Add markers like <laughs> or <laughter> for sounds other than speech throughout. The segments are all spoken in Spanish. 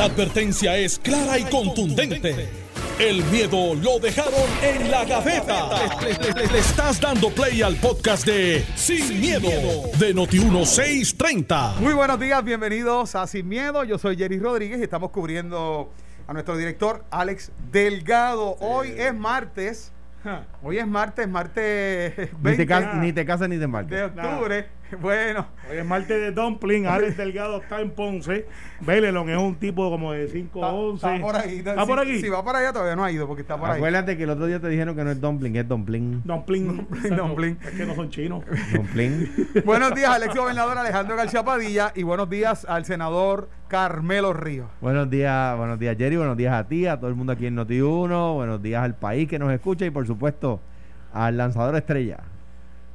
La advertencia es clara y contundente. El miedo lo dejaron en la gaveta. Le, le- le- le estás dando play al podcast de Sin, miedo, de Noti1630. Muy buenos días, bienvenidos a Sin Miedo. Yo soy Jerry Rodríguez y estamos cubriendo a nuestro director Alex Delgado. Hoy es martes. Hoy es martes, martes Ni 20 te, cas- ni te casas ni te embarques. de octubre. <laughs> Bueno, Hoy es martes de Dumpling, Alex Delgado está en Ponce. Belelon es un tipo como de 5 está, 11. está por ahí. ¿Está por aquí? Si va por allá todavía no ha ido porque está por ahí. Acuérdate que el otro día te dijeron que no es dumpling, es dumpling. Dumpling. Dumpling, dumpling. Es que no son chinos. Dumpling. <laughs> Buenos días al ex gobernador Alejandro García Padilla y buenos días al senador Carmelo Ríos. buenos días, buenos días Jerry, buenos días a ti, a todo el mundo aquí en Noti1, buenos días al país que nos escucha y por supuesto al lanzador estrella,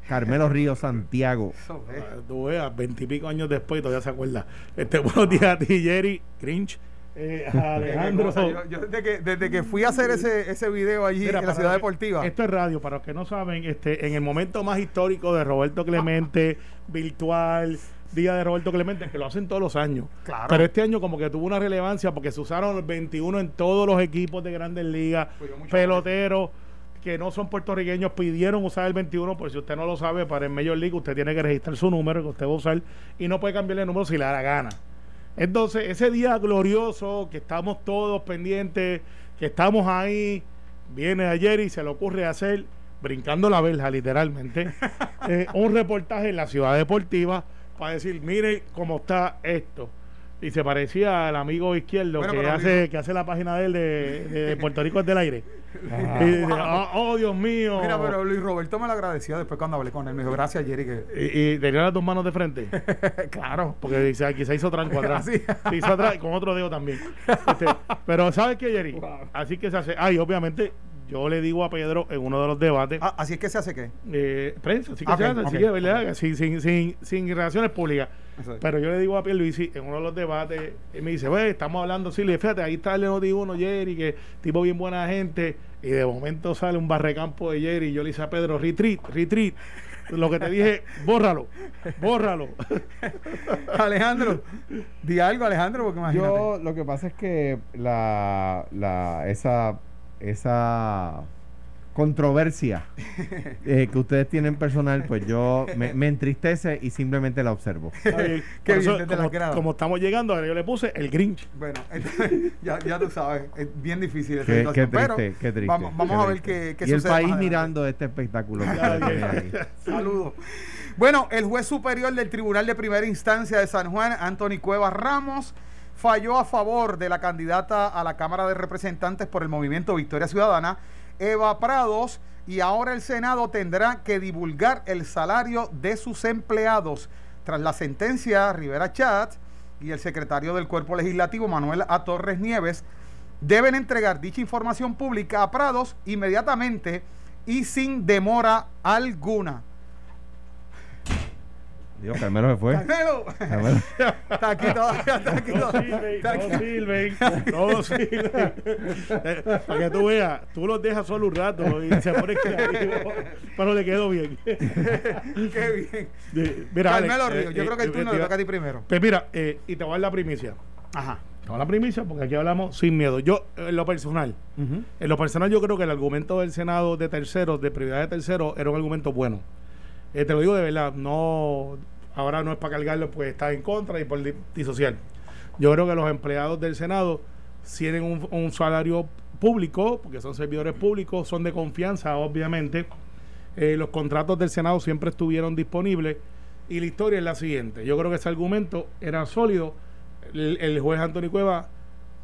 Carmelo Ríos Santiago. Eso es. Tú veas, veintipico años después todavía se acuerda. Este, <laughs> buenos días a ti, Jerry. Grinch. Eh, Alejandro. Yo, yo desde, que, desde que fui a hacer ese, ese video allí Mira, en la ciudad que- deportiva. Esto es radio, para los que no saben, este, en el momento más histórico de Roberto Clemente, virtual, Día de Roberto Clemente, que lo hacen todos los años. Claro. Pero este año como que tuvo una relevancia porque se usaron los 21 en todos los equipos de grandes ligas, Pues peloteros que no son puertorriqueños pidieron usar el 21, por si usted no lo sabe, para el Major League usted tiene que registrar su número que usted va a usar y no puede cambiarle el número si le da la gana. Entonces, ese día glorioso que estamos todos pendientes, que estamos ahí, viene ayer y se le ocurre hacer, brincando la verja literalmente, <laughs> eh, un reportaje en la ciudad deportiva para decir, mire cómo está esto. Y se parecía al amigo izquierdo Bueno, que, hace, amigo- que hace la página de él de, de <laughs> Puerto Rico es del aire. Y dice, "Ah, oh, Dios mío. Mira, pero Luis Roberto me lo agradeció después cuando hablé con él. Me dijo, gracias, Jerry. Que... Y, y tenía las dos manos de frente. <laughs> claro. Porque dice, aquí se hizo tranco atrás. <laughs> Se hizo atrás con otro dedo también. Este, pero ¿sabes qué, Jerry? Así que se hace. Ah, y obviamente yo le digo a Pedro en uno de los debates, Ah, así es que se hace qué. eh, prensa, así que Ok, se hace, así ok, que, ¿verdad? Sin, sin, sin, sin relaciones públicas. Pero yo le digo a Pierluisi en uno de los debates, él me dice, ve, estamos hablando, sí, le fíjate, ahí está el Noti uno Jerry, que tipo bien buena gente, y de momento sale un barrecampo de Jerry, y yo le dice a Pedro, retreat, retreat. Lo que te dije, <laughs> bórralo, bórralo. <laughs> Alejandro, di algo, Alejandro, porque imagínate. Yo lo que pasa es que la, la esa esa controversia <laughs> eh, que ustedes tienen personal, pues yo me, me entristece y simplemente la observo. <laughs> Qué bien, eso, la como, estamos llegando, ahora yo le puse el Grinch. Bueno, entonces, ya, ya tú sabes, es bien difícil esta Qué, situación. qué triste, pero qué triste. Vamos, vamos qué a ver qué, qué Y el sucede. más país adelante. mirando este espectáculo. Saludos. Bueno, el juez superior del Tribunal de Primera Instancia de San Juan, Anthony Cuevas Ramos, falló a favor de la candidata a la Cámara de Representantes por el movimiento Victoria Ciudadana, Eva Prados, y ahora el Senado tendrá que divulgar el salario de sus empleados. Tras la sentencia, Rivera Chat y el secretario del Cuerpo Legislativo, Manuel A. Torres Nieves, deben entregar dicha información pública a Prados inmediatamente y sin demora alguna. Dios, Carmelo se fue. Carmelo, Carmelo. está aquí todavía, está aquí No todavía. no sirven, no sirven. Eh, Para que tú veas, tú los dejas solo un rato y se pone <laughs> creativo, pero le quedó bien. <laughs> Qué bien. Eh, Mira, Alex, Carmelo eh, Ríos, yo eh, creo que el eh, turno le toca a ti primero. Pues mira, eh, y te voy a dar la primicia. Ajá. Te voy a dar la primicia porque aquí hablamos sin miedo. Yo, en lo personal, en lo personal yo creo que el argumento del Senado de terceros, de prioridad de terceros, era un argumento bueno. Eh, te lo digo de verdad, no ahora no es para cargarlo, pues está en contra y por di- disociar. Yo creo que los empleados del Senado tienen un, salario público, porque son servidores públicos, son de confianza, obviamente. Eh, los contratos del Senado siempre estuvieron disponibles y la historia es la siguiente. Yo creo que ese argumento era sólido. El, el juez Antonio Cueva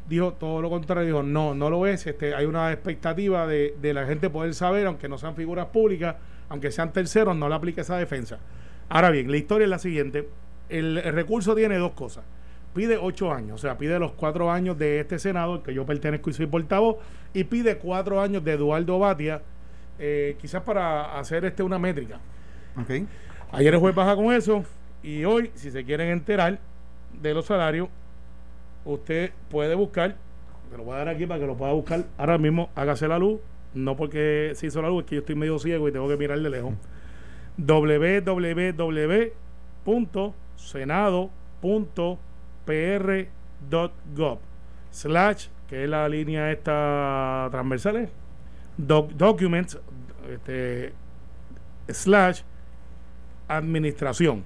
dijo todo lo contrario, dijo no, no lo es, este, hay una expectativa de, de la gente poder saber, aunque no sean figuras públicas, aunque sean terceros, no le aplique esa defensa. Ahora bien, la historia es la siguiente, el, recurso tiene dos cosas, pide ocho años, o sea, pide los cuatro años de este Senado, al que yo pertenezco y soy portavoz, y pide cuatro años de Eduardo Batia, eh, quizás para hacer este una métrica. Ok. Ayer el juez baja con eso y hoy, si se quieren enterar de los salarios, usted puede buscar, me lo voy a dar aquí para que lo pueda buscar ahora mismo, hágase la luz, no porque se hizo la luz, es que yo estoy medio ciego y tengo que mirar de lejos. www.senado.pr.gov slash, que es la línea esta transversal, documents, este, slash, administración.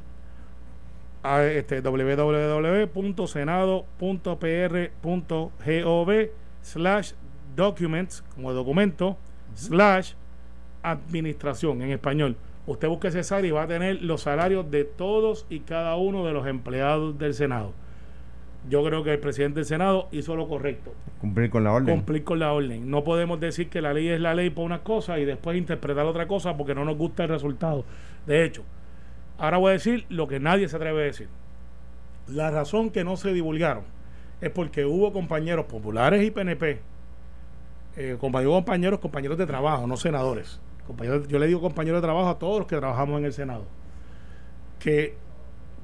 A este, www.senado.pr.gov slash documents, como documento, slash administración en español. Usted busque César y va a tener los salarios de todos y cada uno de los empleados del Senado. Yo creo que el presidente del Senado hizo lo correcto. Cumplir con la orden. Cumplir con la orden. No podemos decir que la ley es la ley por una cosa y después interpretar otra cosa porque no nos gusta el resultado. De hecho, ahora voy a decir lo que nadie se atreve a decir. La razón que no se divulgaron es porque hubo compañeros populares y PNP, eh, compañeros, compañeros de trabajo, no senadores. Compañeros, yo le digo compañeros de trabajo a todos los que trabajamos en el Senado, que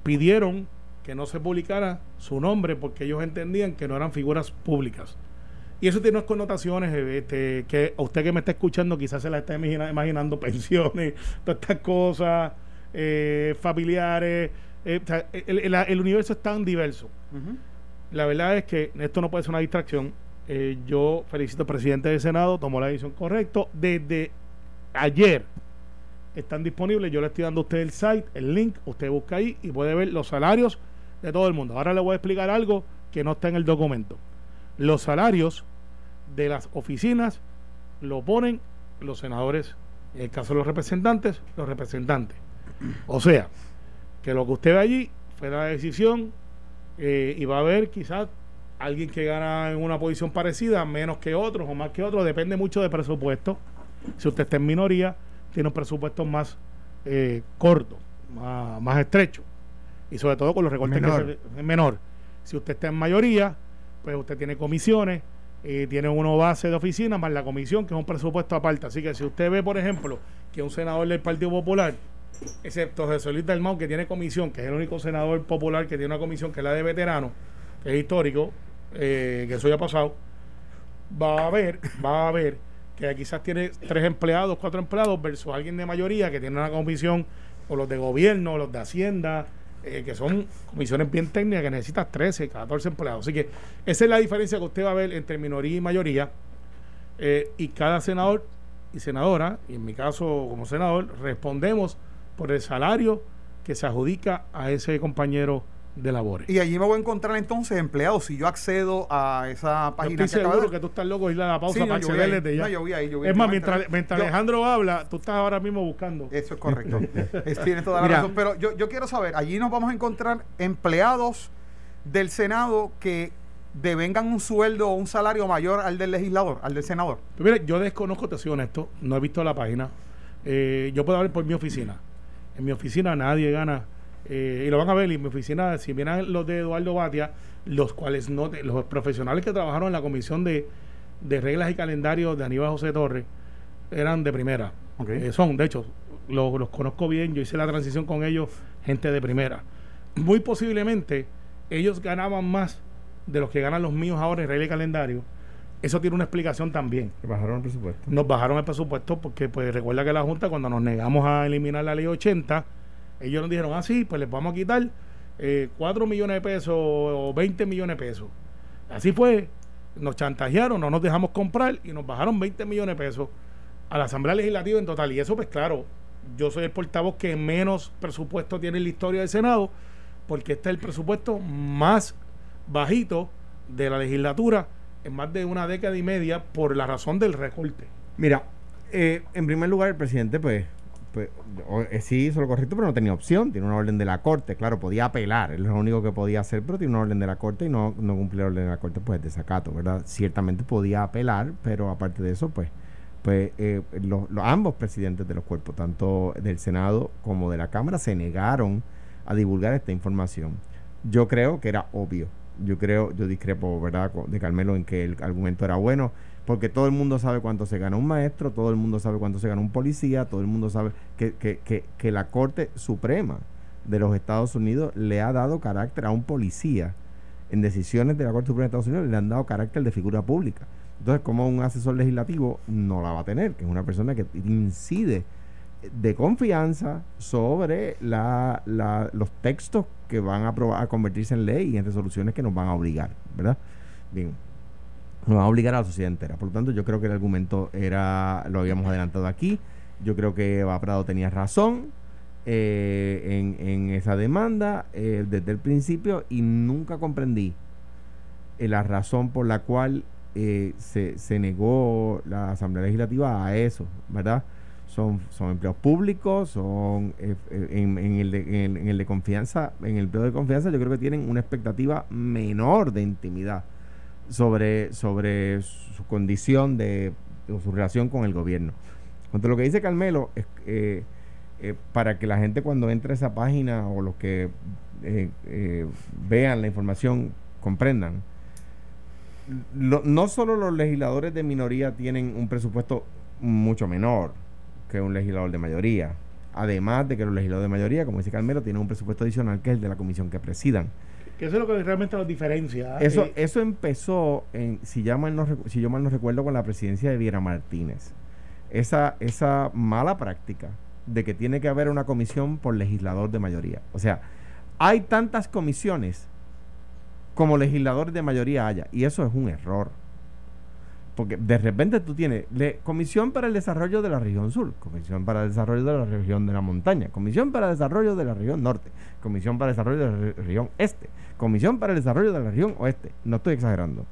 pidieron que no se publicara su nombre porque ellos entendían que no eran figuras públicas. Y eso tiene unas connotaciones este, que a usted que me está escuchando quizás se la está imaginando <laughs> pensiones, todas estas cosas, eh, familiares. Eh, el, universo es tan diverso. La verdad es que esto no puede ser una distracción. Eh, yo felicito al presidente del Senado, tomó la decisión correcta. Desde ayer están disponibles. Yo le estoy dando a usted el site, el link. Usted busca ahí y puede ver los salarios de todo el mundo. Ahora le voy a explicar algo que no está en el documento. Los salarios de las oficinas lo ponen los senadores, en el caso de los representantes, los representantes. O sea, que lo que usted ve allí fue la decisión eh, y va a haber quizás alguien que gana en una posición parecida, menos que otros o más que otros, depende mucho de presupuesto. Si usted está en minoría, tiene un presupuesto más eh, corto, más, más estrecho y sobre todo con los recortes menor. Que menor. Si usted está en mayoría, pues usted tiene comisiones, y tiene uno base de oficina más la comisión, que es un presupuesto aparte. Así que si usted ve, por ejemplo, que un senador del Partido Popular, excepto José Luis Dalmau, que tiene comisión, que es el único senador popular que tiene una comisión que es la de veteranos, que es histórico, eh, que eso ya ha pasado, va a ver, va a ver que quizás tiene tres empleados, cuatro empleados, versus alguien de mayoría que tiene una comisión, o los de gobierno, los de Hacienda, eh, que son comisiones bien técnicas que necesitas 13, 14 empleados. Así que esa es la diferencia que usted va a ver entre minoría y mayoría. Eh, y cada senador y senadora, y en mi caso como senador, respondemos por el salario que se adjudica a ese compañero de labores. Y allí me voy a encontrar entonces empleados. Si yo accedo a esa página. estoy seguro que tú estás loco ir a la pausa para acceder desde ya. yo ahí, es más, mientras, Alejandro habla, tú estás ahora mismo buscando. Eso es correcto. <laughs> tiene toda la razón. Pero yo, yo quiero saber, allí nos vamos a encontrar empleados del Senado que devengan un sueldo o un salario mayor al del legislador, al del senador. Pues mire, yo desconozco, te soy honesto, no he visto la página. Eh, yo puedo hablar por mi oficina. En mi oficina nadie gana eh, y lo van a ver en mi oficina, si miran los de Eduardo Batia, los cuales no, los profesionales que trabajaron en la comisión de, reglas y calendarios de Aníbal José Torres, eran de primera. Eh, son, de hecho, los conozco bien, yo hice la transición con ellos, gente de primera. Muy posiblemente ellos ganaban más de los que ganan los míos ahora en reglas y calendario. Eso tiene una explicación también. ¿Bajaron el presupuesto? Nos bajaron el presupuesto porque, pues, recuerda que la Junta, cuando nos negamos a eliminar la ley 80, ellos nos dijeron, ah, sí, pues les vamos a quitar eh, 4 millones de pesos o 20 millones de pesos. Así fue, nos chantajearon, no nos dejamos comprar y nos bajaron 20 millones de pesos a la Asamblea Legislativa en total. Y eso, pues claro, yo soy el portavoz que menos presupuesto tiene en la historia del Senado, porque este es el presupuesto más bajito de la legislatura en más de una década y media por la razón del recorte. Mira, eh, en primer lugar, el presidente, pues, pues, eh, sí hizo lo correcto, pero no tenía opción. Tiene una orden de la corte, claro, podía apelar, es lo único que podía hacer, pero tiene una orden de la corte y no, no cumple la orden de la corte, pues desacato, ¿verdad? Ciertamente podía apelar, pero aparte de eso, pues, pues eh, los, ambos presidentes de los cuerpos, tanto del Senado como de la Cámara, se negaron a divulgar esta información. Yo creo que era obvio. Yo creo, yo discrepo, ¿verdad?, de Carmelo en que el argumento era bueno porque todo el mundo sabe cuánto se gana un maestro, todo el mundo sabe cuánto se gana un policía, todo el mundo sabe que, que, que, la Corte Suprema de los Estados Unidos le ha dado carácter a un policía en decisiones de la Corte Suprema de Estados Unidos le han dado carácter de figura pública. Entonces, como un asesor legislativo no la va a tener, que es una persona que incide de confianza sobre la, la, los textos que van a, a convertirse en ley y en resoluciones que nos van a obligar, ¿verdad? Bien, nos va a obligar a la sociedad entera. Por lo tanto, yo creo que el argumento era, lo habíamos adelantado aquí. Yo creo que Eva Prado tenía razón eh, en, esa demanda eh, desde el principio y nunca comprendí eh, la razón por la cual se, se negó la Asamblea Legislativa a eso, ¿verdad? son, empleos públicos, son en, el de, en, el de confianza, en el empleo de confianza yo creo que tienen una expectativa menor de intimidad sobre, sobre su condición de, o su relación con el gobierno. Cuanto lo que dice Carmelo, es, eh, eh, para que la gente cuando entre a esa página o los que eh, vean la información comprendan, no solo los legisladores de minoría tienen un presupuesto mucho menor que un legislador de mayoría, además de que los legisladores de mayoría, como dice Carmelo, tienen un presupuesto adicional que es el de la comisión que presidan. Que eso es lo que realmente los diferencia. ¿eh? Eso, eh, eso empezó, en, si, ya no, si yo mal no recuerdo, con la presidencia de Viera Martínez. Esa, esa mala práctica de que tiene que haber una comisión por legislador de mayoría. O sea, hay tantas comisiones como legisladores de mayoría haya, y eso es un error. Porque de repente tú tienes Comisión para el Desarrollo de la Región Sur, Comisión para el Desarrollo de la Región de la Montaña, Comisión para el Desarrollo de la Región Norte, Comisión para el Desarrollo de la Región Este, Comisión para el Desarrollo de la Región Oeste. No estoy exagerando.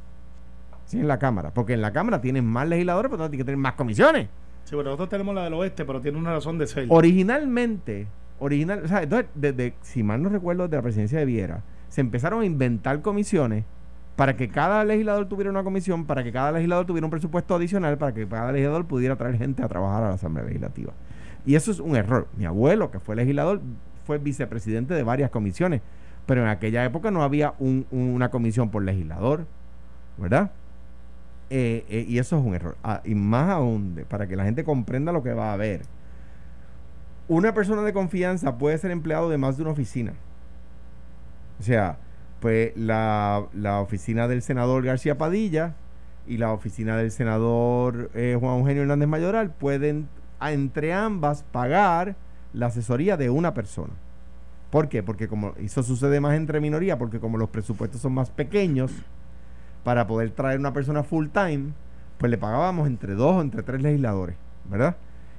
Sí, en la Cámara. Porque en la Cámara tienen más legisladores, pero tienen que tener más comisiones. Sí, bueno, nosotros tenemos la del oeste, pero tiene una razón de ser. Originalmente, original, o sea, entonces, desde, si mal no recuerdo, de la presidencia de Viera, se empezaron a inventar comisiones para que cada legislador tuviera una comisión, para que cada legislador tuviera un presupuesto adicional, para que cada legislador pudiera traer gente a trabajar a la Asamblea Legislativa. Y eso es un error. Mi abuelo, que fue legislador, fue vicepresidente de varias comisiones, pero en aquella época no había una comisión por legislador, ¿verdad? Eh, eh, y eso es un error. Ah, y más aún, para que la gente comprenda lo que va a haber. Una persona de confianza puede ser empleado de más de una oficina. O sea, pues la, oficina del senador García Padilla y la oficina del senador eh, Juan Eugenio Hernández Mayoral pueden entre ambas pagar la asesoría de una persona. ¿Por qué? Porque como eso sucede más entre minoría, porque como los presupuestos son más pequeños, para poder traer una persona full time, pues le pagábamos entre dos o entre tres legisladores, ¿verdad?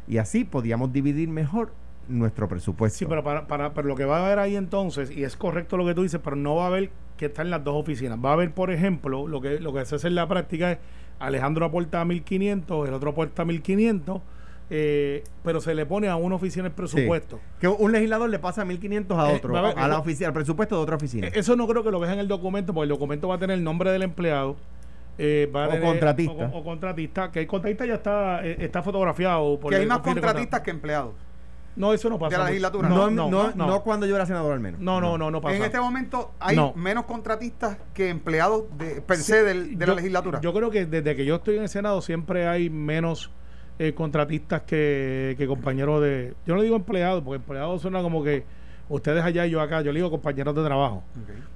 Y así podíamos dividir mejor nuestro presupuesto. Sí, pero, para, para, pero lo que va a haber ahí entonces, y es correcto lo que tú dices, pero no va a haber que estar en las dos oficinas. Va a haber, por ejemplo, lo que, lo que se hace en la práctica es Alejandro aporta 1.500, el otro aporta 1.500. Eh, pero se le pone a una oficina el presupuesto. Que un legislador le pasa 1.500 a eh, otro, a, la oficina, al presupuesto de otra oficina. Eh, eso no creo que lo vean en el documento, porque el documento va a tener el nombre del empleado. o contratista. O, contratista, que el contratista ya está, está fotografiado. Por que hay más contratistas que empleados. No, eso no pasa. De la legislatura. No, no, no, no, cuando yo era senador al menos. No, no, no, no, pasa. En este momento hay menos contratistas que empleados de, per se de la legislatura. Yo creo que desde que yo estoy en el Senado siempre hay menos eh, contratistas que, compañeros de... Yo no digo empleados, porque empleados suena como que ustedes allá y yo acá. Yo le digo compañeros de trabajo.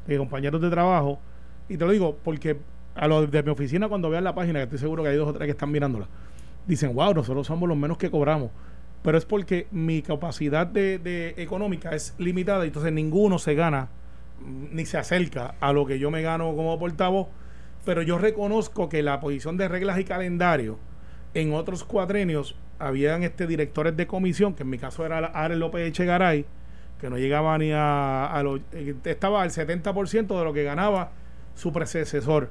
Okay. compañeros de trabajo. Y te lo digo porque a los de mi oficina cuando vean la página, que estoy seguro que hay dos o tres que están mirándola, dicen, wow, nosotros somos los menos que cobramos pero es porque mi capacidad de, económica es limitada, entonces ninguno se gana ni se acerca a lo que yo me gano como portavoz, pero yo reconozco que la posición de reglas y calendario en otros cuatrenios habían este directores de comisión, que en mi caso era Ares López Echegaray, que no llegaba ni a, a lo, eh, estaba al 70% de lo que ganaba su predecesor,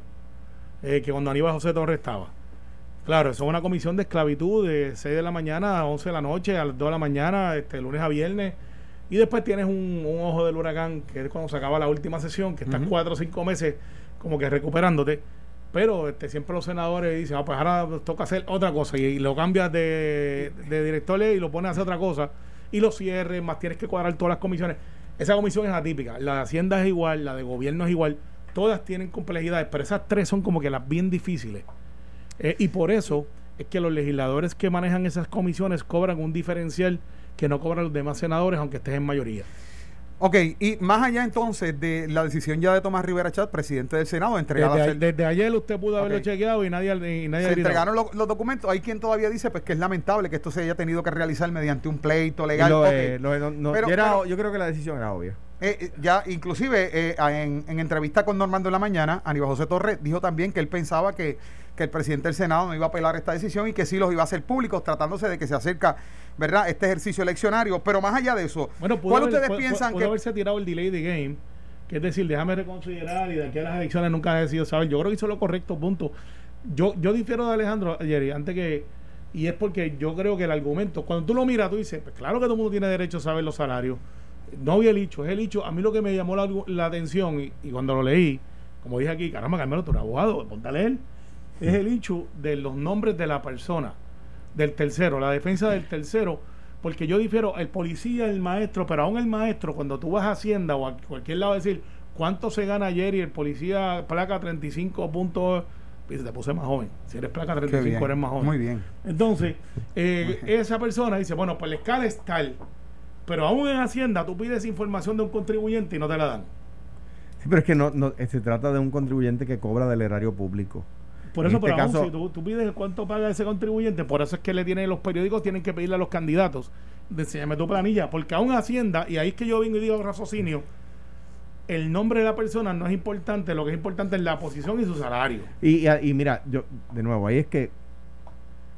eh, que cuando Aníbal José Torres estaba. Claro, eso es una comisión de esclavitud de 6 de la mañana a 11 de la noche, a las 2 de la mañana, este, lunes a viernes. Y después tienes un, ojo del huracán, que es cuando se acaba la última sesión, que estás cuatro o cinco meses como que recuperándote. Pero este, siempre los senadores dicen, ah, pues ahora toca hacer otra cosa. Y, lo cambias de, de director y lo pones a hacer otra cosa. Y lo cierres, más tienes que cuadrar todas las comisiones. Esa comisión es atípica. La de Hacienda es igual, la de Gobierno es igual. Todas tienen complejidades, pero esas tres son como que las bien difíciles. Eh, y por eso es que los legisladores que manejan esas comisiones cobran un diferencial que no cobran los demás senadores, aunque estés en mayoría. Ok, y más allá entonces de la decisión ya de Tomás Rivera Chat, presidente del Senado, entregar desde, ayer usted pudo haberlo chequeado y nadie, y nadie Se entregaron los, documentos. Hay quien todavía dice pues que es lamentable que esto se haya tenido que realizar mediante un pleito legal. yo, creo que la decisión era obvia. Eh, eh, ya, inclusive, eh, en, en, entrevista con Normando en la mañana, Aníbal José Torres dijo también que él pensaba que, que, el presidente del Senado no iba a apelar esta decisión y que sí los iba a hacer públicos, tratándose de que se acerca, ¿verdad?, este ejercicio eleccionario. Pero más allá de eso, bueno, ¿cuál ustedes piensan pudo que. haberse tirado el delay de game, que es decir, déjame reconsiderar y de aquí a las elecciones nunca ha decidido saber. Yo creo que hizo lo correcto, punto. Yo, yo difiero de Alejandro, Jerry, antes que. Y es porque yo creo que el argumento, cuando tú lo miras, tú dices, pues claro que todo el mundo tiene derecho a saber los salarios no había el hecho, es el hecho. A mí lo que me llamó la, atención y, cuando lo leí, como dije aquí, caramba, Carmelo, tú eres abogado, ponte a leer, es el hecho de los nombres de la persona, del tercero, la defensa del tercero, porque yo difiero, el policía, el maestro, pero aún el maestro, cuando tú vas a Hacienda o a cualquier lado a decir cuánto se gana ayer y el policía placa 35 puntos te puse más joven. Si eres placa 35, eres más joven. Muy bien. Entonces, <laughs> eh, esa persona dice, bueno, pues la escala es tal pero aún en Hacienda tú pides información de un contribuyente y no te la dan. Sí, pero es que no, no eh, se trata de un contribuyente que cobra del erario público. Por eso, este pero aún, si tú, tú, pides cuánto paga ese contribuyente, por eso es que le tienen los periódicos, tienen que pedirle a los candidatos, enséñame tu planilla, porque aún Hacienda, y ahí es que yo vengo y digo raciocinio, el nombre de la persona no es importante, lo que es importante es la posición y su salario. Y, y, mira, yo, de nuevo, ahí es que.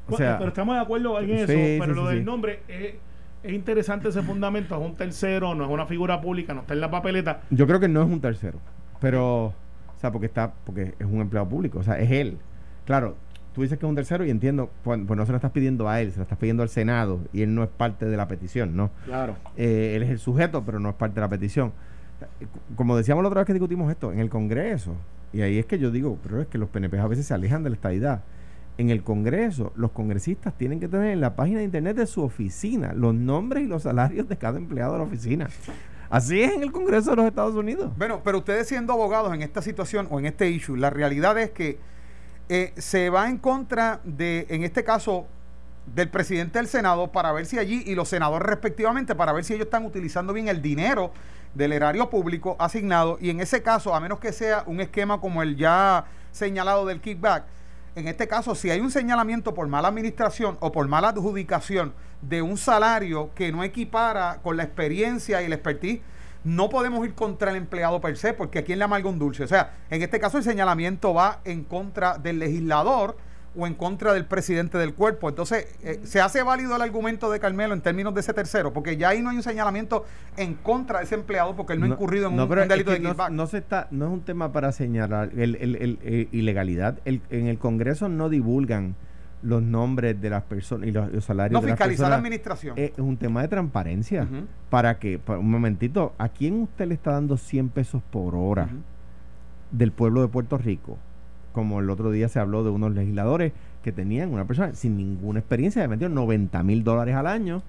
O sea, pero estamos de acuerdo en eso, pero lo del nombre es es interesante ese fundamento, es un tercero, no es una figura pública, no está en la papeleta. Yo creo que no es un tercero, pero, o sea, porque está, porque es un empleado público, o sea, es él. Claro, tú dices que es un tercero y entiendo, pues, pues, no se lo estás pidiendo a él, se lo estás pidiendo al Senado y él no es parte de la petición, ¿no? Claro. Eh, él es el sujeto, pero no es parte de la petición. Como decíamos la otra vez que discutimos esto, en el Congreso, y ahí es que yo digo, pero es que los PNP a veces se alejan de la estadidad en el Congreso, los congresistas tienen que tener en la página de internet de su oficina los nombres y los salarios de cada empleado de la oficina. Así es en el Congreso de los Estados Unidos. Bueno, pero ustedes siendo abogados en esta situación o en este issue, la realidad es que eh, se va en contra de, en este caso, del presidente del Senado para ver si allí y los senadores respectivamente, para ver si ellos están utilizando bien el dinero del erario público asignado y en ese caso, a menos que sea un esquema como el ya señalado del kickback, en este caso, si hay un señalamiento por mala administración o por mala adjudicación de un salario que no equipara con la experiencia y la expertise, no podemos ir contra el empleado per se, porque aquí en le amarga un dulce. O sea, en este caso el señalamiento va en contra del legislador o en contra del presidente del cuerpo. Entonces, eh, se hace válido el argumento de Carmelo en términos de ese tercero, porque ya ahí no hay un señalamiento en contra de ese empleado porque él no, ha incurrido en un, delito de kickback. No, se está, no es un tema para señalar el, el, eh, ilegalidad. en el Congreso no divulgan los nombres de las personas y los, salarios no, fiscalizar la administración. Es un tema de transparencia. Para que, un momentito, ¿a quién usted le está dando 100 pesos por hora del pueblo de Puerto Rico? Como el otro día se habló de unos legisladores que tenían una persona sin ninguna experiencia, le metieron 90 mil dólares al año.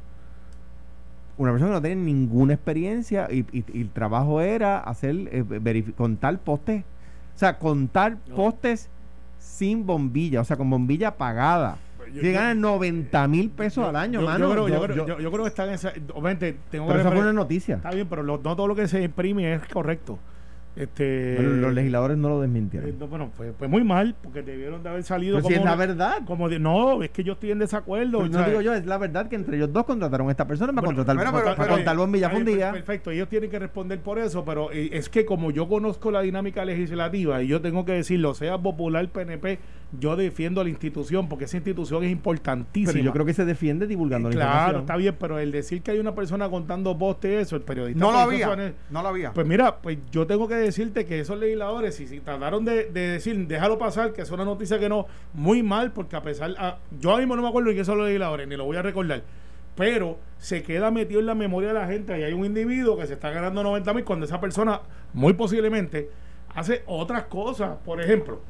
Una persona que no tenía ninguna experiencia y, el trabajo era hacer, eh, contar postes, o sea, contar postes sin bombilla, o sea, con bombilla apagada. Llegan 90 mil pesos al año, mano. Yo, creo, que están en esa. Obviamente, tengo pero esa fue una noticia. Está bien, pero no todo lo que se imprime es correcto. Este, los legisladores no lo desmintieron. Eh, bueno, fue, muy mal, porque debieron de haber salido como. Si es la verdad. Como no, es que yo estoy en desacuerdo. no digo yo, es la verdad que entre ellos dos contrataron a esta persona para contratar, para, bombilla fundida. Perfecto, ellos tienen que responder por eso, pero eh, es que como yo conozco la dinámica legislativa y yo tengo que decirlo, sea popular, PNP, yo defiendo a la institución porque esa institución es importantísima. Pero yo creo que se defiende divulgando la información. Claro, está bien, pero el decir que hay una persona contando postes, eso, el periodista. No lo había. no lo había. Pues mira, pues yo tengo que decirte que esos legisladores, si, si trataron de, decir, déjalo pasar, que es una noticia que no, muy mal, porque a pesar, yo ahora mismo no me acuerdo de qué son los legisladores, ni lo voy a recordar, pero se queda metido en la memoria de la gente y hay un individuo que se está ganando 90 mil cuando esa persona, muy posiblemente, hace otras cosas. Por ejemplo,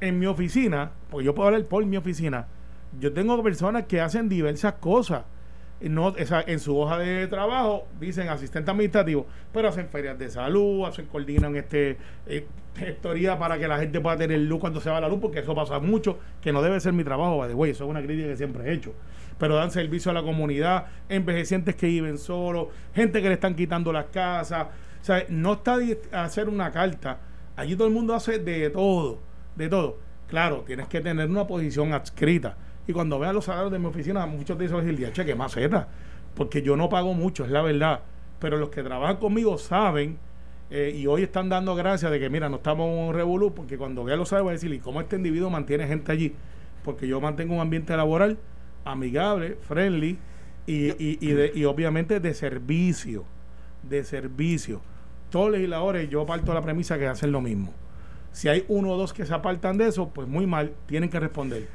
en mi oficina, porque yo puedo hablar por mi oficina, yo tengo personas que hacen diversas cosas no, en su hoja de trabajo dicen asistente administrativo, pero hacen ferias de salud, hacen, coordinan este eh, para que la gente pueda tener luz cuando se va la luz, porque eso pasa mucho, que no debe ser mi trabajo, de eso es una crítica que siempre he hecho. Pero dan servicio a la comunidad, envejecientes que viven solos, gente que le están quitando las casas. O sea, no está hacer una carta. Allí todo el mundo hace de todo, de todo. Claro, tienes que tener una posición adscrita y cuando vean los salarios de mi oficina, muchos de esos dicen, che, que más era. Porque yo no pago mucho, es la verdad. pero los que trabajan conmigo saben eh, y hoy están dando gracias de que, mira, no estamos en un revolú, porque cuando vea lo sabe, va a decir, ¿y cómo este individuo mantiene gente allí? Porque yo mantengo un ambiente laboral amigable, friendly y, y, y, de- y obviamente de servicio. De servicio. Todos los legisladores, yo parto la premisa que hacen lo mismo. Si hay uno o dos que se apartan de eso, pues muy mal, tienen que responder.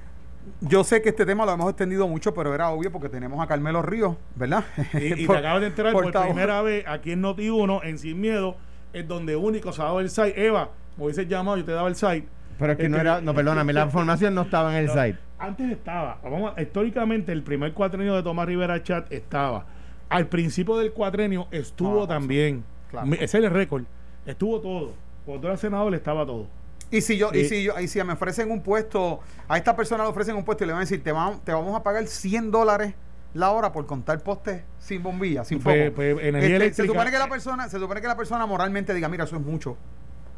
Yo sé que este tema lo hemos extendido mucho, pero era obvio porque tenemos a Carmelo Ríos, ¿verdad? Y, y <laughs> Por- te acabas de enterar por primera vez aquí en Noti1, en Sin Miedo, es donde único se ha dado el site. Eva, me hubiese llamado, yo te daba el site. Pero es que no Este- era, no, perdóname, la información no estaba en el <laughs> No, site. Antes estaba, vamos, a- históricamente el primer cuatrenio de Tomás Rivera Chat estaba. Al principio del cuatrenio estuvo Ah, también. claro. Ese es el récord. Estuvo todo. Cuando tú eras senador estaba todo. Y si yo, y si yo, y si me ofrecen un puesto, a esta persona le ofrecen un puesto y le van a decir, te, vam- te vamos a pagar 100 dólares la hora por contar postes sin bombilla, sin Pues- foco. pues, energía Este, se supone que la persona, se supone que la persona moralmente diga, mira, eso es mucho.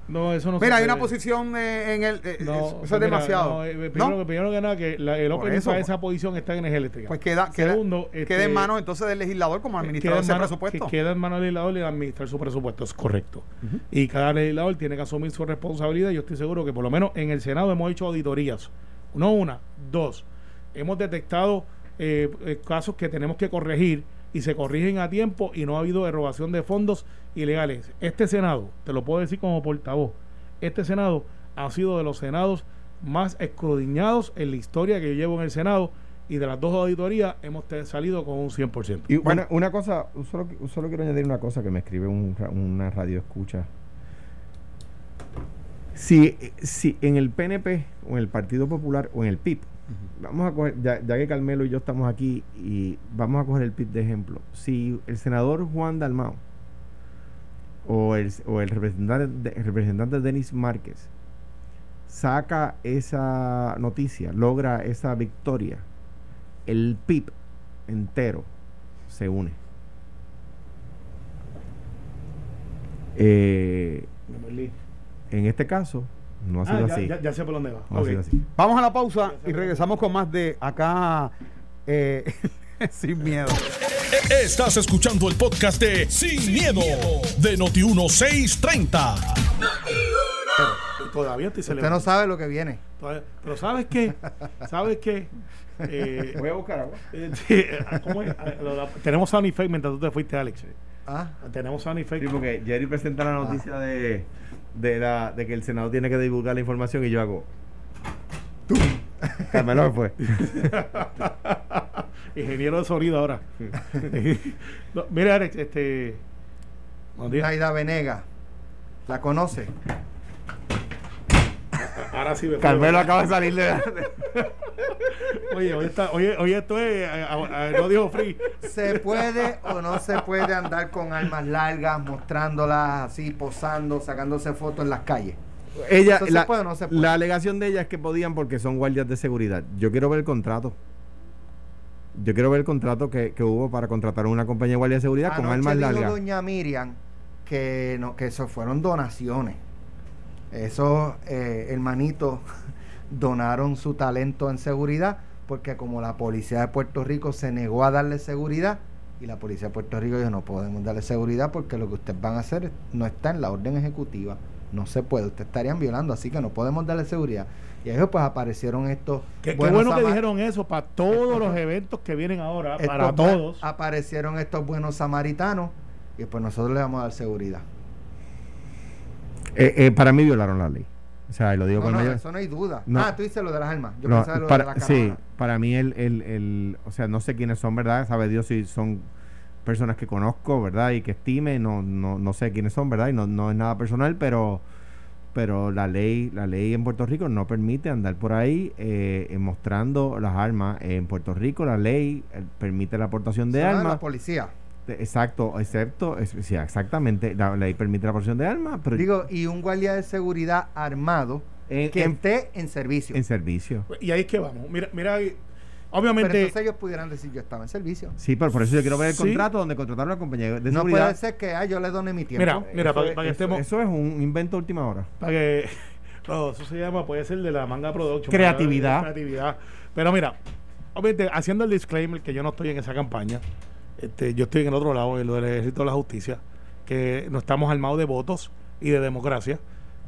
No, eso no Mira, hay una posición eh, en el, eh, No, eso, pues es mira, demasiado. no, eh, ¿No? primero, que- primero que nada, que la- el opening eso, para pues. esa posición está en energía eléctrica. Pues queda, queda, Segundo, queda este, en manos entonces del legislador como administrador de ese presupuesto. que queda en manos del legislador y administrar su presupuesto, es correcto. Y cada legislador tiene que asumir su responsabilidad. Yo estoy seguro que por lo menos en el Senado hemos hecho auditorías. No una, dos. Hemos detectado eh, casos que tenemos que corregir y se corrigen a tiempo y no ha habido erogación de fondos ilegales. Este Senado, te lo puedo decir como portavoz, este Senado ha sido de los senados más escudriñados en la historia que yo llevo en el Senado y de las dos auditorías hemos salido con un 100%. Y Bueno. una, una cosa, solo, solo quiero añadir una cosa que me escribe un una radio escucha. Si, si en el PNP o en el Partido Popular o en el PIB, vamos a coger, ya, ya que Carmelo y yo estamos aquí y vamos a coger el PIB de ejemplo. Si el senador Juan Dalmao o el, o el representante, el representante Denis Márquez saca esa noticia, logra esa victoria, el PIB entero se une. Eh, en este caso, no ha sido Ah, ya, así. ya- ya sé por dónde va. No ha Ok. sido así. Vamos a la pausa y regresamos con más de acá eh, <laughs> sin miedo. Estás escuchando el podcast de Sin, miedo, de Noti1630. Todavía estoy Usted no sabe lo que viene. Todavía- Pero ¿sabes qué? ¿Sabes qué? Eh, Voy a buscar agua. eh, sí, eh, ¿cómo es? Ah, lo- la- tenemos sound effect mientras tú te fuiste, Alex. Ah, Tenemos sound effect. Sí, porque Jerry presenta la noticia de, de, la, de que el Senado tiene que divulgar la información y yo hago. ¡Tum! <laughs> Carmelo fue. <laughs> Ingeniero de sonido ahora. <laughs> No, mira, Alex, este. Naida Venega. ¿La conoce? Ahora sí me. Carmelo acaba de salir de. Oye, hoy, está, oye, oye, esto es. eh, eh, no dijo free. ¿Se puede o no se puede andar con armas largas, mostrándolas así, posando, sacándose fotos en las calles? Ella, ¿Eso se la, puede o no se puede? la alegación de ella es que podían porque son guardias de seguridad. Yo quiero ver el contrato. Yo quiero ver el contrato que, que hubo para contratar una compañía de guardia de seguridad con armas dijo largas. doña Miriam que, no, que eso fueron donaciones. Esos eh, hermanitos <laughs> donaron su talento en seguridad porque como la policía de Puerto Rico se negó a darle seguridad y la policía de Puerto Rico dijo no podemos darle seguridad porque lo que ustedes van a hacer no está en la orden ejecutiva. No se puede, ustedes estarían violando, así que no podemos darle seguridad. Y ahí pues aparecieron estos... Qué, bueno que dijeron eso para todos los eventos que vienen ahora, estos para todos. Aparecieron estos buenos samaritanos y pues nosotros le vamos a dar seguridad. Eh, eh, para mí violaron la ley. O sea, lo digo No, con no, mayor- eso no hay duda. No. Ah, tú dices lo de las armas. Yo pensaba lo para, de la sí, para mí el, el, el, o sea, no sé quiénes son, ¿verdad? Sabe Dios si son personas que conozco, ¿verdad? Y que estime, no, no, no sé quiénes son, ¿verdad? Y no, no es nada personal, pero pero la ley la ley en Puerto Rico no permite andar por ahí eh, mostrando las armas en Puerto Rico la ley eh, permite la aportación de armas la policía. De- exacto excepto es- sí, exactamente la ley permite la aportación de armas pero Digo, y un guardia de seguridad armado en, que en- esté en servicio. en servicio Y ahí es que vamos. Mira, mira, ahí, Pero obviamente. entonces ellos pudieran decir yo estaba en servicio. sí pero por eso yo quiero ver el Sí. contrato donde contrataron a la compañía de No seguridad puede ser que ah, yo le done mi tiempo. Mira, mira, Eso para, es- para que eso- estemos. eso es un invento de última hora Para que. <laughs> No, eso se llama, puede ser de la manga production. Creatividad. Creatividad. Pero mira, obviamente, haciendo el disclaimer que yo no estoy en esa campaña, Este, yo estoy en el otro lado, en lo del ejército de la justicia, que no estamos armados de votos y de democracia,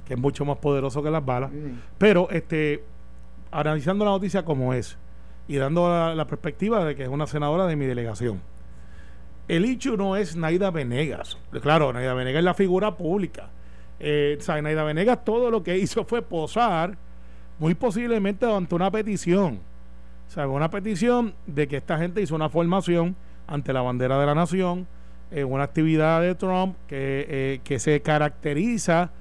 que es mucho más poderoso que las balas. Pero este, analizando la noticia como es y dando la, la perspectiva de que es una senadora de mi delegación. El hecho no es Naida Venegas. Claro, Naida Venegas es la figura pública. Eh, o sea, Naida Venegas todo lo que hizo fue posar, muy posiblemente ante una petición. O sea, una petición de que esta gente hizo una formación ante la bandera de la nación, en una actividad de Trump que, eh, que se caracteriza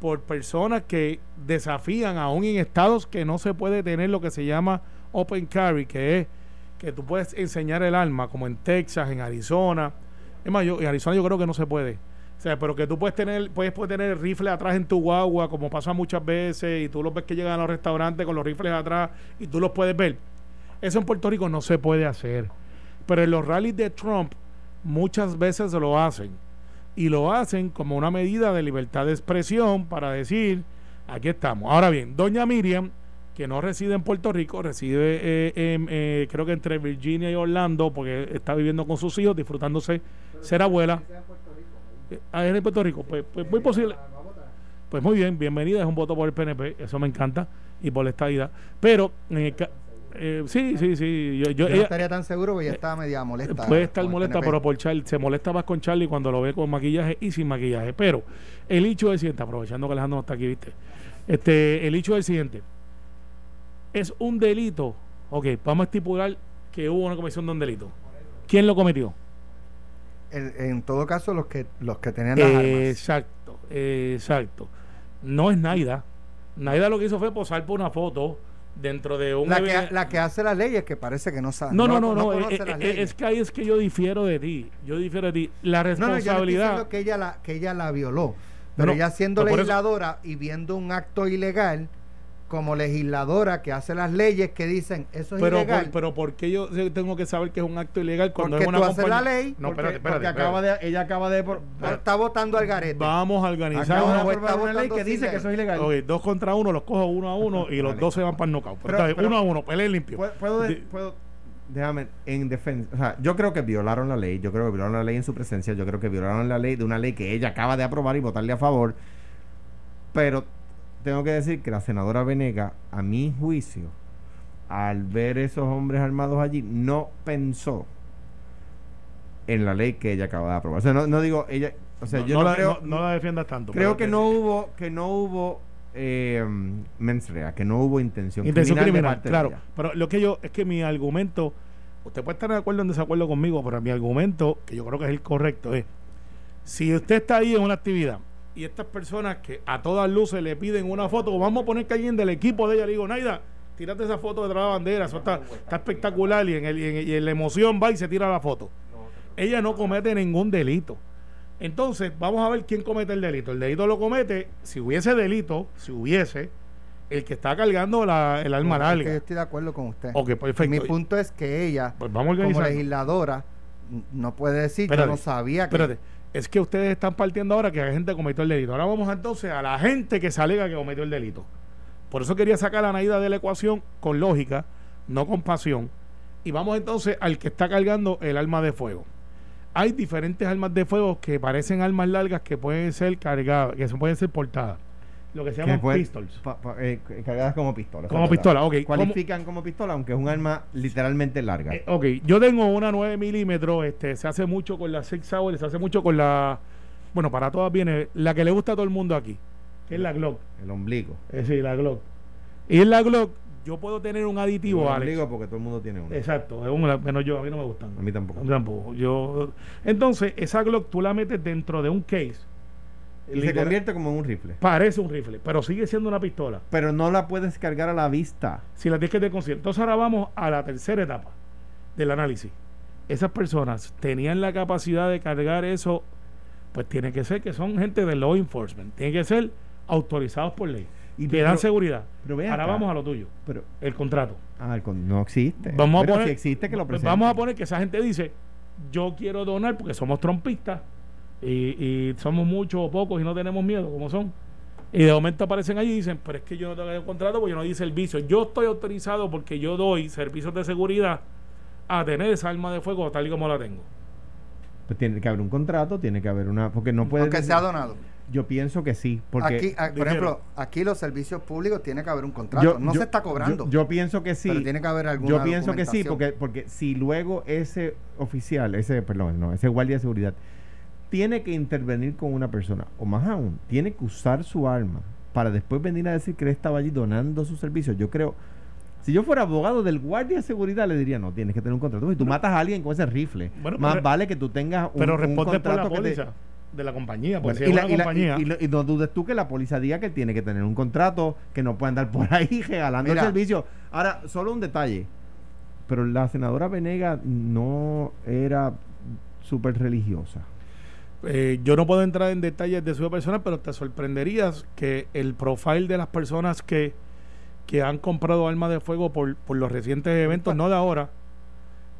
por personas que desafían aún en estados que no se puede tener lo que se llama open carry, que es que tú puedes enseñar el arma, como en Texas, en Arizona. Es más, yo, en Arizona yo creo que no se puede. O sea, pero que tú puedes tener, puedes, puedes tener el atrás en tu guagua, como pasa muchas veces, y tú los ves que llegan a los restaurantes con los rifles atrás y tú los puedes ver. Eso en Puerto Rico no se puede hacer. Pero en los rallies de Trump muchas veces lo hacen. Y lo hacen como una medida de libertad de expresión para decir, aquí estamos. Ahora bien, doña Miriam que no reside en Puerto Rico, reside eh, eh, creo que entre Virginia y Orlando, porque está viviendo con sus hijos, disfrutándose ser abuela. Ah, es en Puerto Rico, pues, pues, muy posible. Pues muy bien, bienvenida, es un voto por el PNP, eso me encanta, y por la estadidad. Pero, eh, sí, sí, sí. Yo, yo, no estaría tan seguro que ella estaba media molesta. Puede estar molesta, pero por Charlie, se molesta más con Charlie cuando lo ve con maquillaje y sin maquillaje. Pero el hecho es siguiente, aprovechando que Alejandro no está aquí, viste. Este, el hecho es el siguiente es un delito, ok, vamos a estipular que hubo una comisión de un delito. ¿Quién lo cometió? en todo caso, los que los que tenían las armas. Exacto, exacto. No es Naida. Naida lo que hizo fue posar por una foto dentro de un... La que, la que hace la ley es que parece que no sabe. No, no, no, no, eh, eh, es, que ahí es que yo difiero de ti. Yo difiero de ti. La responsabilidad... No, que ella la, que ella la violó. Pero ya siendo legisladora y viendo un acto ilegal como legisladora que hace las leyes que dicen eso es pero, ilegal. Por, pero ¿por qué yo tengo que saber que es un acto ilegal cuando porque es una tú haces la ley? No, espérate, espérate, acaba de, ella acaba de... está votando al garete. Vamos a organizar acaba una, una ley que dice que eso es ilegal. Oye, dos contra uno, los cojo uno a uno y los dos se van para el knockout. Pero, uno a uno, pelea limpio. Puedo, puedo, déjame, en defensa, o sea, yo creo que violaron la ley, yo creo que violaron la ley en su presencia, yo creo que violaron la ley de una ley que ella acaba de aprobar y votarle a favor, pero tengo que decir que la senadora Venega, a mi juicio, al ver esos hombres armados allí, no pensó en la ley que ella acaba de aprobar. O sea, no, digo, ella, o sea, yo no, la, creo, no, la defiendas tanto. Creo que, no hubo, que no hubo eh, que no hubo intención, intención criminal, claro. Pero lo que yo, es que mi argumento, usted puede estar de acuerdo o en desacuerdo conmigo, pero mi argumento, que yo creo que es el correcto, es, si usted está ahí en una actividad y estas personas que a todas luces le piden una foto, vamos a poner que alguien del equipo de ella le digo, Naida, tírate esa foto detrás de la bandera, eso está, está espectacular y en, el, y, en, la emoción va y se tira la foto. Ella no comete ningún delito. Entonces, vamos a ver quién comete el delito. El delito lo comete, si hubiese delito, si hubiese, el que está cargando la, el arma larga. yo estoy de acuerdo con usted. Ok, perfecto. Mi punto es que ella, pues vamos como legisladora, no puede decir, que no sabía que... Espérate es que ustedes están partiendo ahora que la gente cometió el delito. Ahora vamos entonces a la gente que se alega que cometió el delito. Por eso quería sacar a Naida de la ecuación con lógica, no con pasión. Y vamos entonces al que está cargando el arma de fuego. Hay diferentes armas de fuego que parecen armas largas que pueden ser cargadas, que pueden ser portadas lo que se llama pistols. Eh, cargadas como pistolas. Como pistola, ok. Cualifican como pistola, aunque es un arma literalmente larga. Eh, ok, yo tengo una 9 milímetros, este, se hace mucho con la Six Hour, se hace mucho con la. Bueno, para todas viene la que le gusta a todo el mundo aquí, que es la Glock. El ombligo. Eh, sí, la Glock. Y en la Glock yo puedo tener un aditivo, el ombligo porque todo el mundo tiene uno. Exacto, es menos yo, a mí no me gustan. A mí tampoco. A mí tampoco. Yo, entonces, esa Glock tú la metes dentro de un case y se convierte como en un rifle. Parece un rifle, pero sigue siendo una pistola. Pero no la puedes cargar a la vista. Si la tienes que tener Entonces ahora vamos a la tercera etapa del análisis. Esas personas tenían la capacidad de cargar eso, pues tiene que ser que son gente de law enforcement, tiene que ser autorizados por ley y te dan seguridad. Pero ahora vamos a lo tuyo. Pero el contrato. Ah, no existe. Vamos a poner, si existe que lo Vamos a poner que esa gente dice, yo quiero donar porque somos trompistas y, somos muchos o pocos y no tenemos miedo, como son. Y de momento aparecen allí y dicen, pero es que yo no tengo el contrato porque yo no di servicio. Yo estoy autorizado porque yo doy servicios de seguridad a tener esa arma de fuego tal y como la tengo. Pues tiene que haber un contrato, tiene que haber una. Porque no puede. Aunque sea donado. Yo pienso que sí. Porque aquí, ah, por ejemplo, aquí los servicios públicos tiene que haber un contrato. yo- no yo- se está cobrando. Yo, yo pienso que sí. Pero tiene que haber alguna Yo pienso que sí, porque, porque si luego ese oficial, ese, perdón, no, ese guardia de seguridad, tiene que intervenir con una persona, o más aún, tiene que usar su arma para después venir a decir que él estaba allí donando su servicio. Yo creo, si yo fuera abogado del guardia de seguridad, le diría, no, tienes que tener un contrato. Si tú matas a alguien con ese rifle, Bueno, más pero- vale que tú tengas un, Pero un responde por la contrato que te- póliza de la compañía. Bueno, si y, la- y compañía. y- y lo- y no dudes tú que la policía diga que él tiene que tener un contrato, que no puede andar por <laughs> ahí regalando Mira. el servicio. Ahora, solo un detalle. Pero la senadora Venega no era súper religiosa. Eh, yo no puedo entrar en detalles de su vida personal, pero te sorprenderías que el profile de las personas que, que han comprado armas de fuego por, por los recientes eventos, no de ahora,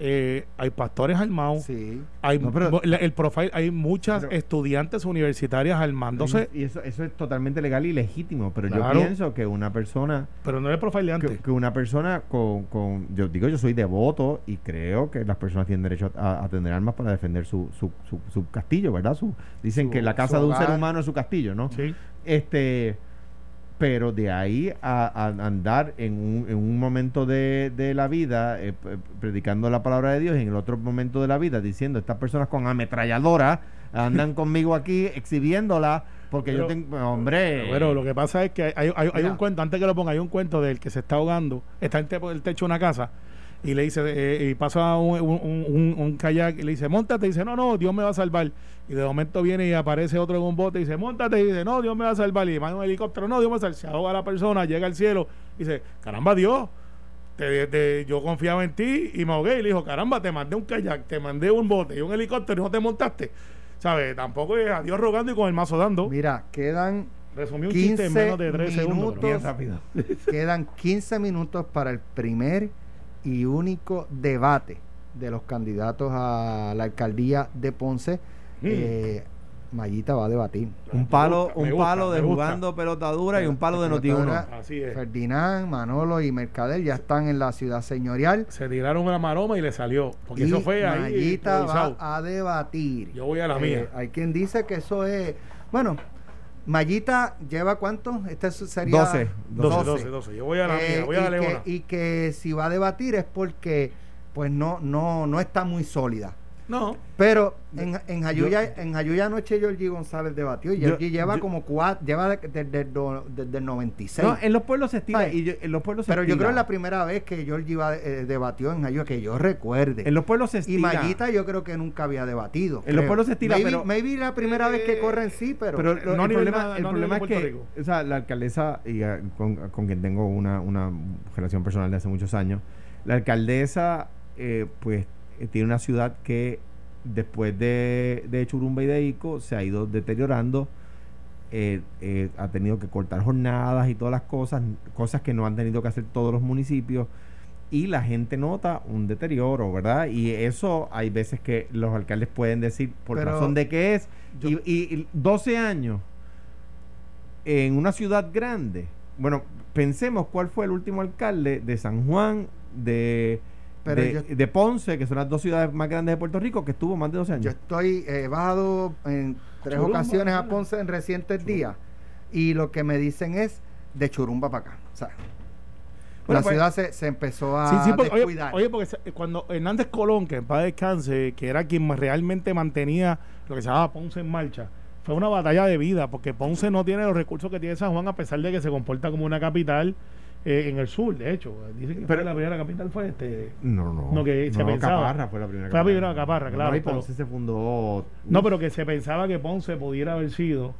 eh, hay pastores armados, Sí. hay No, pero- mo- la- el profile, hay muchas Pero- estudiantes universitarias armándose, y eso, eso es totalmente legal y legítimo. Pero Claro. yo pienso que una persona pero no es el profile de que, antes. que una persona con, con yo digo yo soy devoto y creo que las personas tienen derecho a, a tener armas para defender su, su, su, su castillo verdad su, dicen que la casa de un ser humano es su castillo no Sí. este pero de ahí a, a andar en un, en un momento de, de la vida eh, p- predicando la palabra de Dios y en el otro momento de la vida diciendo estas personas con ametralladora andan <laughs> conmigo aquí exhibiéndola porque yo Pero- tengo hombre. Bueno, lo que pasa es que hay, hay- un cuento, antes que lo ponga, hay un cuento del que se está ahogando, está en el techo de una casa y le dice, eh, y pasa un, un, un- un kayak y le dice, montate, y dice, no, no, Dios me va a salvar. Y de momento viene y aparece otro en un bote y dice, montate, y dice, no, Dios me va a salvar. Y manda un helicóptero, no, Dios me va a salvar. Se ahoga la persona, llega al cielo y dice, caramba, Dios. te- te- yo confiaba en ti y me ahogué y le dijo, caramba, te mandé un kayak, te mandé un bote y un helicóptero y no te montaste. ¿Sabes? Tampoco es a Dios rogando y con el mazo dando. Mira, quedan Resumí un chiste en 15 menos de 3 segundos. pero- minutos. rápido <laughs> Quedan 15 minutos para el primer y único debate de los candidatos a la alcaldía de Ponce. Mm. Eh, Mayita va a debatir. Un palo, gusta, me un gusta, palo de me gusta. jugando pelota dura y un palo de Pelota noti dura. Así es. Ferdinand, Manolo y Mercader ya están en la ciudad señorial. Se tiraron una maroma y le salió. Porque y eso fue ahí. Mayita va a debatir. Yo voy a la Eh, mía. Hay quien dice que eso es. Bueno, Mayita lleva cuánto? Este es- sería 12, 12, 12, 12. Yo voy a la Eh, mía, voy a la y, que, y que si va a debatir es porque pues no no no está muy sólida. No. Pero en, en Jayuya en Jayuya anoche Georgie González debatió y Yo- Georgie lleva yo- como cuatro, lleva de- de- de- desde el 96. No, en los pueblos se estila. Ay. Y yo- en los pueblos se pero yo creo que es la primera vez que Georgie va, eh, debatió en Jayuya que yo recuerde. En los pueblos se y estila. Mayita yo creo que nunca había debatido. En los pueblos se estila, maybe, pero- maybe la primera vez que corren sí, pero, Pero lo- no a el problema, nada- el no a problema es de que o sea, la alcaldesa, y ah, con, con quien tengo una, una relación personal de hace muchos años, la alcaldesa, eh, pues, eh, tiene una ciudad que después de, de Churumba y de Ico se ha ido deteriorando. eh, eh, ha tenido que cortar jornadas y todas las cosas, cosas que no han tenido que hacer todos los municipios. Y la gente nota un deterioro, ¿verdad? Y eso hay veces que los alcaldes pueden decir por Pero razón de qué es. yo- y, y 12 años en una ciudad grande. Bueno, pensemos cuál fue el último alcalde de San Juan, de, Pero de, yo- de Ponce, que son las dos ciudades más grandes de Puerto Rico, que estuvo más de 12 Yo años. estoy he bajado en tres Churumba, ocasiones a. Ponce en recientes días y lo que me dicen es de Churumba para acá. O sea, Bueno, la pues- ciudad se, se empezó a Sí, sí, porque, oye, descuidar. oye, porque se- cuando Hernández Colón, que en paz descanse, que era quien realmente mantenía lo que se llamaba Ponce en marcha, fue una batalla de vida, porque Ponce no tiene los recursos que tiene San Juan, a pesar de que se comporta como una capital eh, en el sur, de hecho. Dicen que Pero- la primera capital fue este. No, no. No, que se pensaba. Caparra fue la primera Fue la primera Caparra, claro, y pero- Ponce se fundó. No, pero que se pensaba que Ponce pudiera haber sido.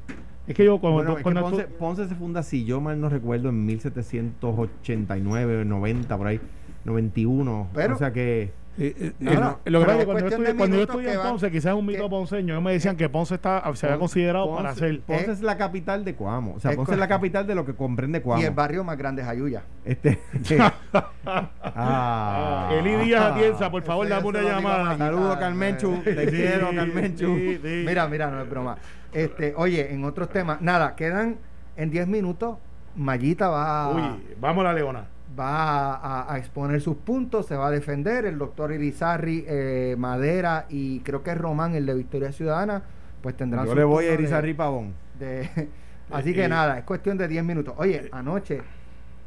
Es que yo cuando, Bueno, es que cuando Ponce, Ponce se funda, si yo mal no recuerdo, en 1789, 90, por ahí, 91. Pero- o sea que. Eh, eh, eh, lo que pero pasa es que es cuando yo cuestión estudié, de cuando yo estudié en Ponce, quizás es un mito que- ponceño, ellos me decían que Ponce está, se había Pon- considerado Ponce- para ser. Ponce Eh, es la capital de Coamo. O sea, es Ponce es la capital de lo que comprende Coamo. y el barrio más grande es Jayuya. Este. <laughs> ah, Ah, Eli Díaz Atienza, por favor, Ese dame una lo llamada. Saludos, Carmenchu. Te quiero, Carmenchu. Mira, mira, no es broma. Este, oye, en otros temas, nada, quedan en 10 minutos. Mayita va a, Uy, vamos a la leona. Va a, a exponer sus puntos, se va a defender. El doctor Irizarri, eh, Madera y creo que es Román, el de Victoria Ciudadana, pues tendrán Yo le voy a turno de- Pavón. de- <laughs> así que Eh, nada, es cuestión de 10 minutos. Oye, anoche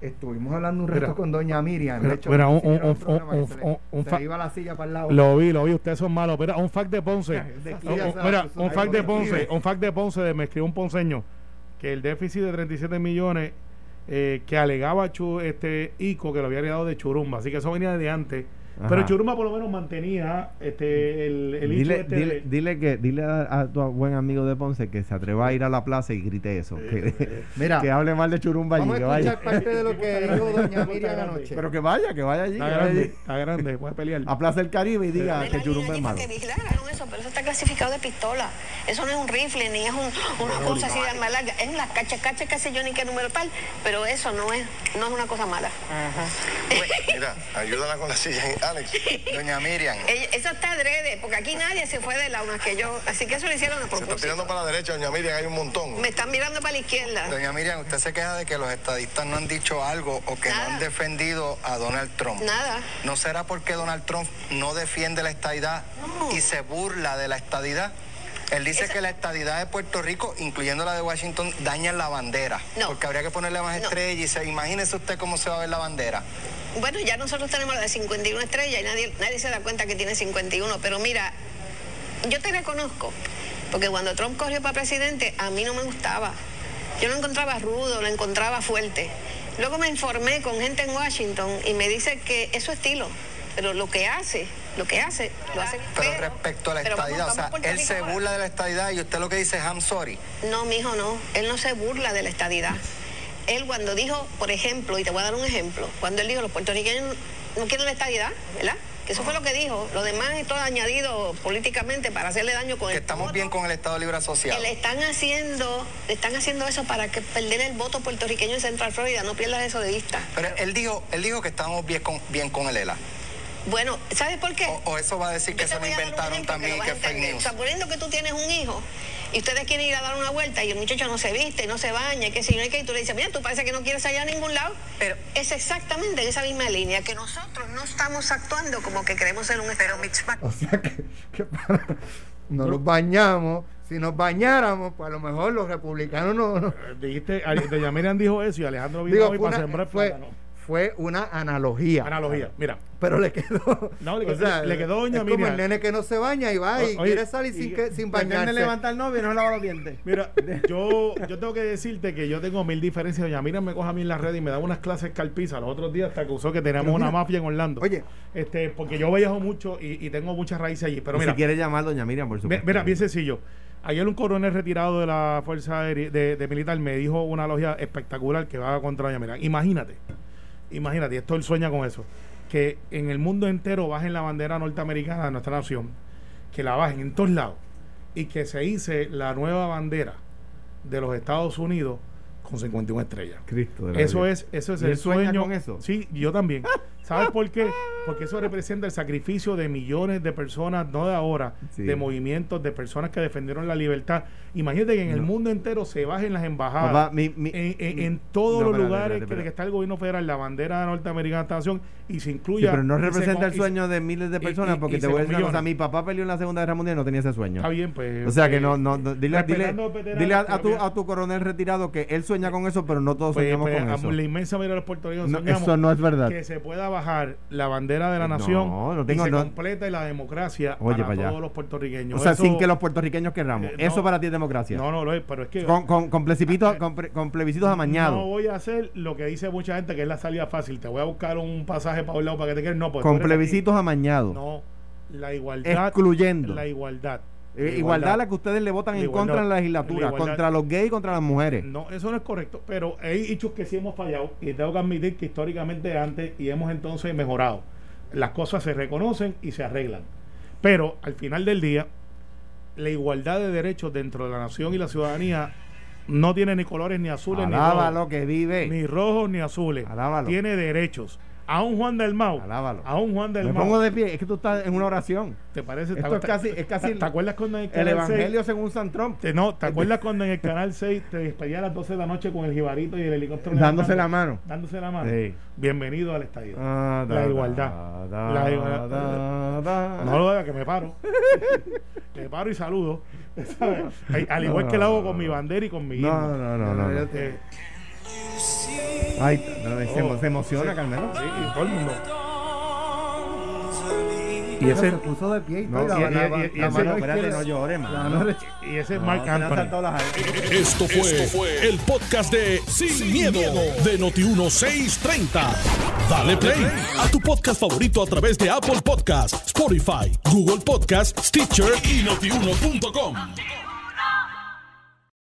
estuvimos hablando un rato Mira, con doña Miriam. de hecho, no un- un- un- se le- un- un se iba la silla para el lado. Lo vi, lo vi, ustedes son malos. Mira, un fact de Ponce. <laughs> De mira, un fact de. Ponce, un fact de Ponce, de, me escribió un ponceño que el déficit de 37 millones que alegaba Chu- este ICO que lo había heredado de Churumba, así que eso venía de antes. Ajá. Pero Churumba por lo menos mantenía este el, el Dile, este dile, de- dile que dile a, a tu buen amigo de Ponce que se atreva a ir a la plaza y grite eso. Que, <laughs> Mira, que hable mal de Churumba allí. vamos a vaya. escuchar parte de lo que Está dijo grande, doña está Miriam grande. anoche. Pero que vaya, que vaya allí. está grande, allí. está grande, puede pelear. A Plaza del Caribe y diga que la Churumba es malo. que vigilaron eso, pero eso está clasificado de pistola. Eso no es un rifle, ni es un- una cosa así de arma larga. Es las cachas, cachas, que sé yo ni qué número tal, pero eso no es, no es una cosa mala. <laughs> Mira, ayúdala con la silla, Alex. <laughs> Doña Miriam. Ella- Eso está adrede, porque aquí nadie se fue de la más que yo. Así que eso lo hicieron a Se está propósito. tirando para la derecha, doña Miriam, hay un montón. Me están mirando para la izquierda. Doña Miriam, usted se queja de que los estadistas no han dicho algo o que Nada. no han defendido a Donald Trump. Nada. ¿No será porque Donald Trump no defiende la estadidad No. y se burla de la estadidad? Él dice Esa- que la estadidad de Puerto Rico, incluyendo la de Washington, dañan la bandera. No. Porque habría que ponerle más No. estrellas y se, imagínese usted cómo se va a ver la bandera. Bueno, ya nosotros tenemos la de 51 estrellas y nadie, nadie se da cuenta que tiene 51. Pero mira, yo te reconozco, porque cuando Trump corrió para presidente, a mí no me gustaba. Yo lo encontraba rudo, lo encontraba fuerte. Luego me informé con gente en Washington y me dice que es su estilo. Pero lo que hace, lo que hace, lo hace. Pero respecto a la vamos- estadidad, o sea, él se ahora. burla de la estadidad y usted lo que dice es I'm sorry. No, mijo, no. Él no se burla de la estadidad. Él cuando dijo, por ejemplo, y te voy a dar un ejemplo, cuando él dijo los puertorriqueños no quieren la estadidad, ¿verdad? Que eso fue lo que dijo. Lo demás es todo añadido políticamente para hacerle daño con Que el estamos voto. bien con el Estado Libre Que Asociado. le están haciendo, le están haciendo eso para que perder el voto puertorriqueño en Central Florida. No pierdas eso de vista. Pero él dijo, él dijo que estábamos bien con, bien con el ELA. Bueno, ¿sabes por qué? O, o eso va a decir que Yo se lo inventaron ejemplo también que es a fake news. O sea, poniendo que tú tienes un hijo y ustedes quieren ir a dar una vuelta y el muchacho no se viste, no se baña, que si no hay que, y tú le dices, mira, tú parece que no quieres salir a ningún lado, pero es exactamente en esa misma línea que nosotros no estamos actuando como que queremos ser un pero O sea que, que para- no nos bañamos. Si nos bañáramos, pues a lo mejor los republicanos no. no- Dijiste, Ale- doña Miriam dijo eso y Alejandro vino Digo, hoy fue para una, sembrar fue, plátano. Fue una analogía. Analogía, mira. Pero le quedó. No, le quedó- le quedó doña es como Miriam. el nene que no se baña y va y O- oye, quiere salir sin, y- que, sin bañarse. levantar el novio y no se lava los dientes. Mira, <laughs> yo, yo tengo que decirte que yo tengo mil diferencias. Doña Miriam me coge a mí en la red y me da unas clases calpiza. Los otros días hasta acusó que teníamos una mira, mafia en Orlando. oye. Este, porque yo viajo mucho y, y tengo muchas raíces allí. Pero mira, si quiere llamar doña Miriam, por supuesto. Mira, bien sencillo. Ayer un coronel retirado de la Fuerza de, de Militar me dijo una logia espectacular que va contra Doña Miriam. Imagínate, imagínate, y esto él sueña con eso, que en el mundo entero bajen la bandera norteamericana de nuestra nación, que la bajen en todos lados, y que se hice la nueva bandera de los Estados Unidos con 51 estrellas. Cristo de la Eso vida. es, eso es ¿Y el sueña sueño. con eso? Sí, yo también. <laughs> ¿Sabes por qué? Porque eso representa el sacrificio de millones de personas, no de ahora, Sí. de movimientos, de personas que defendieron la libertad. Imagínate que en el mundo entero se bajen las embajadas. Papá, mi- mi- en, en- mi- en todos No, los lugares que, está el gobierno federal, la bandera norteamericana de esta nación y se Sí, incluya. pero no se representa el y sueño de miles de personas y- porque te voy a decir una cosa. Mi papá peleó en la Segunda Guerra Mundial y no tenía ese sueño. Está bien, pues. O sea que eh, no, no, no- dile, dile, dile a, tu, a tu coronel retirado que él sueña con eso, pero no todos pues, soñamos pues, con a eso. La inmensa mayoría de los puertorriqueños soñamos eso no es verdad. que se pueda bajar la bandera de la No, nación no tengo- y se no- completa la democracia Oye, para todos los puertorriqueños. O sea, Eso- sin que los puertorriqueños querramos. Eh, eso para ti es democracia. No, no lo es, pero es que Con, con, con plebiscitos, con, pre- con plebiscitos amañados. no voy a hacer lo que dice mucha gente que es la salida fácil. Te voy a buscar un pasaje para un lado para que te quedes. No, pues con plebiscitos amañados. No, la igualdad. Excluyendo. La igualdad. Eh, igualdad a la que ustedes le votan en contra en la legislatura, La contra los gays y contra las mujeres. No, eso no es correcto, pero hay hechos que sí hemos fallado y tengo que admitir que históricamente antes y hemos entonces mejorado. Las cosas se reconocen y se arreglan. Pero al final del día, la igualdad de derechos dentro de la nación y la ciudadanía no tiene ni colores ni azules ni rojos. que vive. Ni rojos ni azules. Alábalo. Tiene derechos. A un Juan del Mau. Alábalo. A un Juan del Me Mau. pongo de pie, es que tú estás en una oración. ¿Te parece? Esto ¿Te- es casi, es casi ¿Te, acuerdas cuando en el el canal evangelio 6 según San Trump. te- no, ¿te acuerdas cuando en el canal 6 te despedía a las 12 de la noche con el jibarito y el helicóptero? Dándose la mano. Dándose la mano. Sí. Bienvenido al estadio. Ah, La da, igualdad. da, La da, igualdad. da, da. No lo haga que me paro. <laughs> me paro y saludo. <laughs> Al igual que lo hago con mi bandera y con mi No, no, no, no. no. Ay, se, Oh. se emociona, Carmelo. sí, y todo el mundo. Y ese, se puso de pie y No, todo, y- la- y- la- y- la y ese- mano espérate, izquierda- no llores, la mano. mano derecha. y ese es No, Mark se le han Anthony. saltado las alas. Esto fue, el podcast de Sin, miedo, de Noti1630. Dale play a tu podcast favorito a través de Apple Podcasts, Spotify, Google Podcasts, Stitcher y notiuno.com.